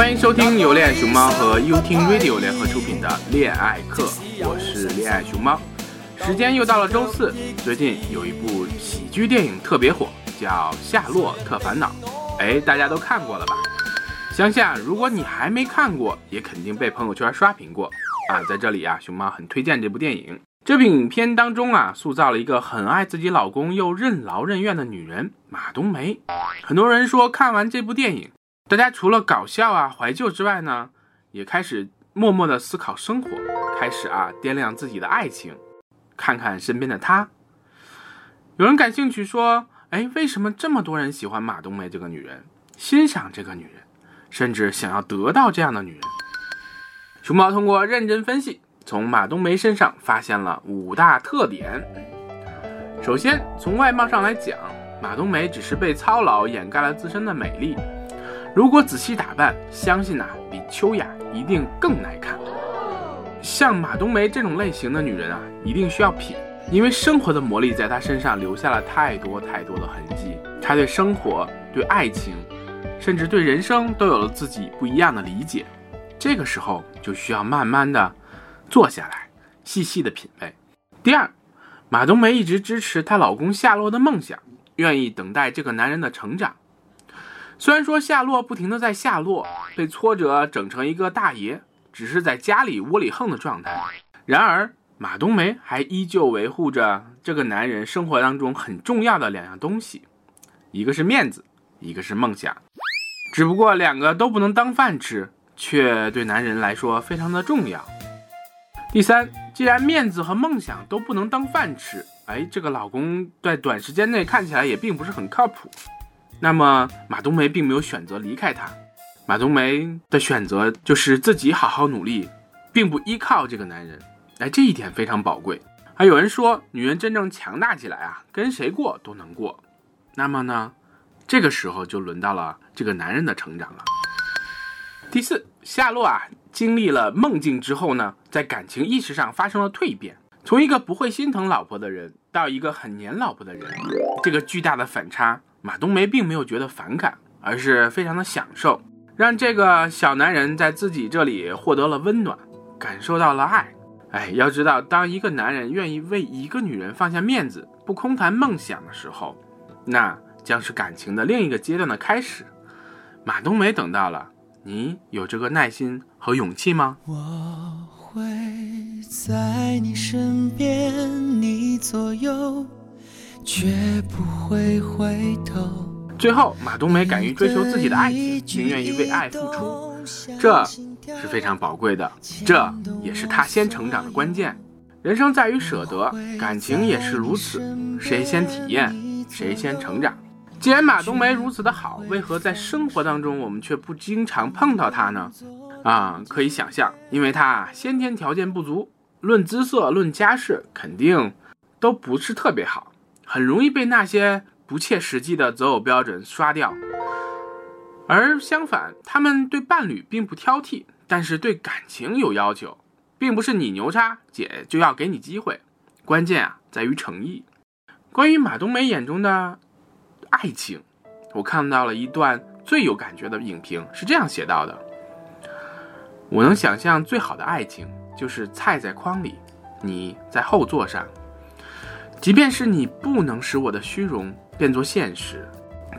欢迎收听由恋爱熊猫和 You Ting Radio 联合出品的恋爱课，我是恋爱熊猫。时间又到了周四，最近有一部喜剧电影特别火，叫《夏洛特烦恼》。哎，大家都看过了吧？相信啊，如果你还没看过，也肯定被朋友圈刷屏过啊。在这里啊，熊猫很推荐这部电影。这部影片当中啊，塑造了一个很爱自己老公又任劳任怨的女人马冬梅。很多人说看完这部电影，大家除了搞笑啊、怀旧之外呢，也开始默默的思考生活，开始啊掂量自己的爱情，看看身边的她。有人感兴趣说，哎，为什么这么多人喜欢马冬梅这个女人，欣赏这个女人，甚至想要得到这样的女人？熊猫通过认真分析。从马冬梅身上发现了五大特点。首先，从外貌上来讲，马冬梅只是被操劳掩盖了自身的美丽。如果仔细打扮，相信呐，比秋雅一定更耐看。像马冬梅这种类型的女人啊，一定需要品，因为生活的磨砺在她身上留下了太多太多的痕迹。她对生活、对爱情，甚至对人生都有了自己不一样的理解。这个时候就需要慢慢的。坐下来，细细的品味。第二，马冬梅一直支持她老公夏洛的梦想，愿意等待这个男人的成长。虽然说夏洛不停的在下落，被挫折整成一个大爷，只是在家里窝里横的状态，然而马冬梅还依旧维护着这个男人生活当中很重要的两样东西，一个是面子，一个是梦想。只不过两个都不能当饭吃，却对男人来说非常的重要。第三，既然面子和梦想都不能当饭吃，哎，这个老公在短时间内看起来也并不是很靠谱。那么马冬梅并没有选择离开他，马冬梅的选择就是自己好好努力，并不依靠这个男人。哎，这一点非常宝贵。还有人说，女人真正强大起来啊，跟谁过都能过。那么呢，这个时候就轮到了这个男人的成长了。第四，夏洛啊。经历了梦境之后呢，在感情意识上发生了蜕变，从一个不会心疼老婆的人到一个很黏老婆的人，这个巨大的反差，马冬梅并没有觉得反感，而是非常的享受，让这个小男人在自己这里获得了温暖，感受到了爱。哎，要知道，当一个男人愿意为一个女人放下面子，不空谈梦想的时候，那将是感情的另一个阶段的开始。马冬梅等到了。你有这个耐心和勇气吗？我会在你身边，你左右，绝不会回头。最后，马冬梅敢于追求自己的爱情，并愿意为爱付出，这是非常宝贵的，这也是她先成长的关键。人生在于舍得，感情也是如此，谁先体验，谁先成长。既然马冬梅如此的好，为何在生活当中我们却不经常碰到她呢？啊，可以想象，因为她先天条件不足，论姿色、论家世，肯定都不是特别好，很容易被那些不切实际的择偶标准刷掉。而相反，他们对伴侣并不挑剔，但是对感情有要求，并不是你牛叉姐就要给你机会，关键啊在于诚意。关于马冬梅眼中的。爱情，我看到了一段最有感觉的影评，是这样写到的：我能想象最好的爱情，就是菜在筐里，你在后座上。即便是你不能使我的虚荣变作现实，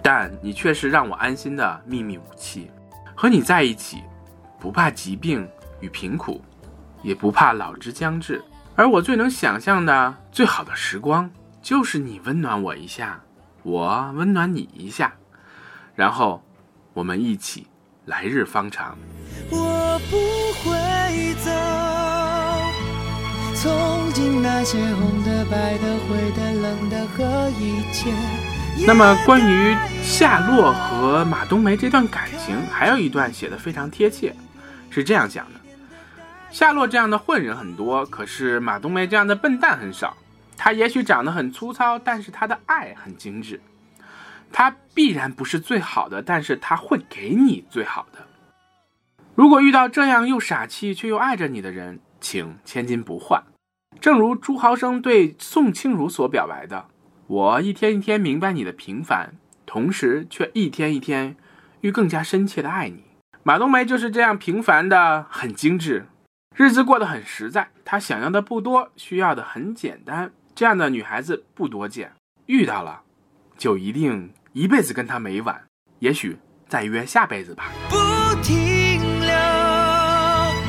但你却是让我安心的秘密武器。和你在一起，不怕疾病与贫苦，也不怕老之将至。而我最能想象的最好的时光，就是你温暖我一下。我温暖你一下，然后我们一起来日方长。我不会走，从今那些红的、白的、灰的、冷的和一切。那么，关于夏洛和马冬梅这段感情，还有一段写的非常贴切，是这样讲的：夏洛这样的混人很多，可是马冬梅这样的笨蛋很少。他也许长得很粗糙，但是他的爱很精致。他必然不是最好的，但是他会给你最好的。如果遇到这样又傻气却又爱着你的人，请千金不换。正如朱豪生对宋清如所表白的：“我一天一天明白你的平凡，同时却一天一天愈更加深切的爱你。”马冬梅就是这样平凡的很精致，日子过得很实在。她想要的不多，需要的很简单。这样的女孩子不多见，遇到了，就一定一辈子跟她没完。也许再约下辈子吧。不停。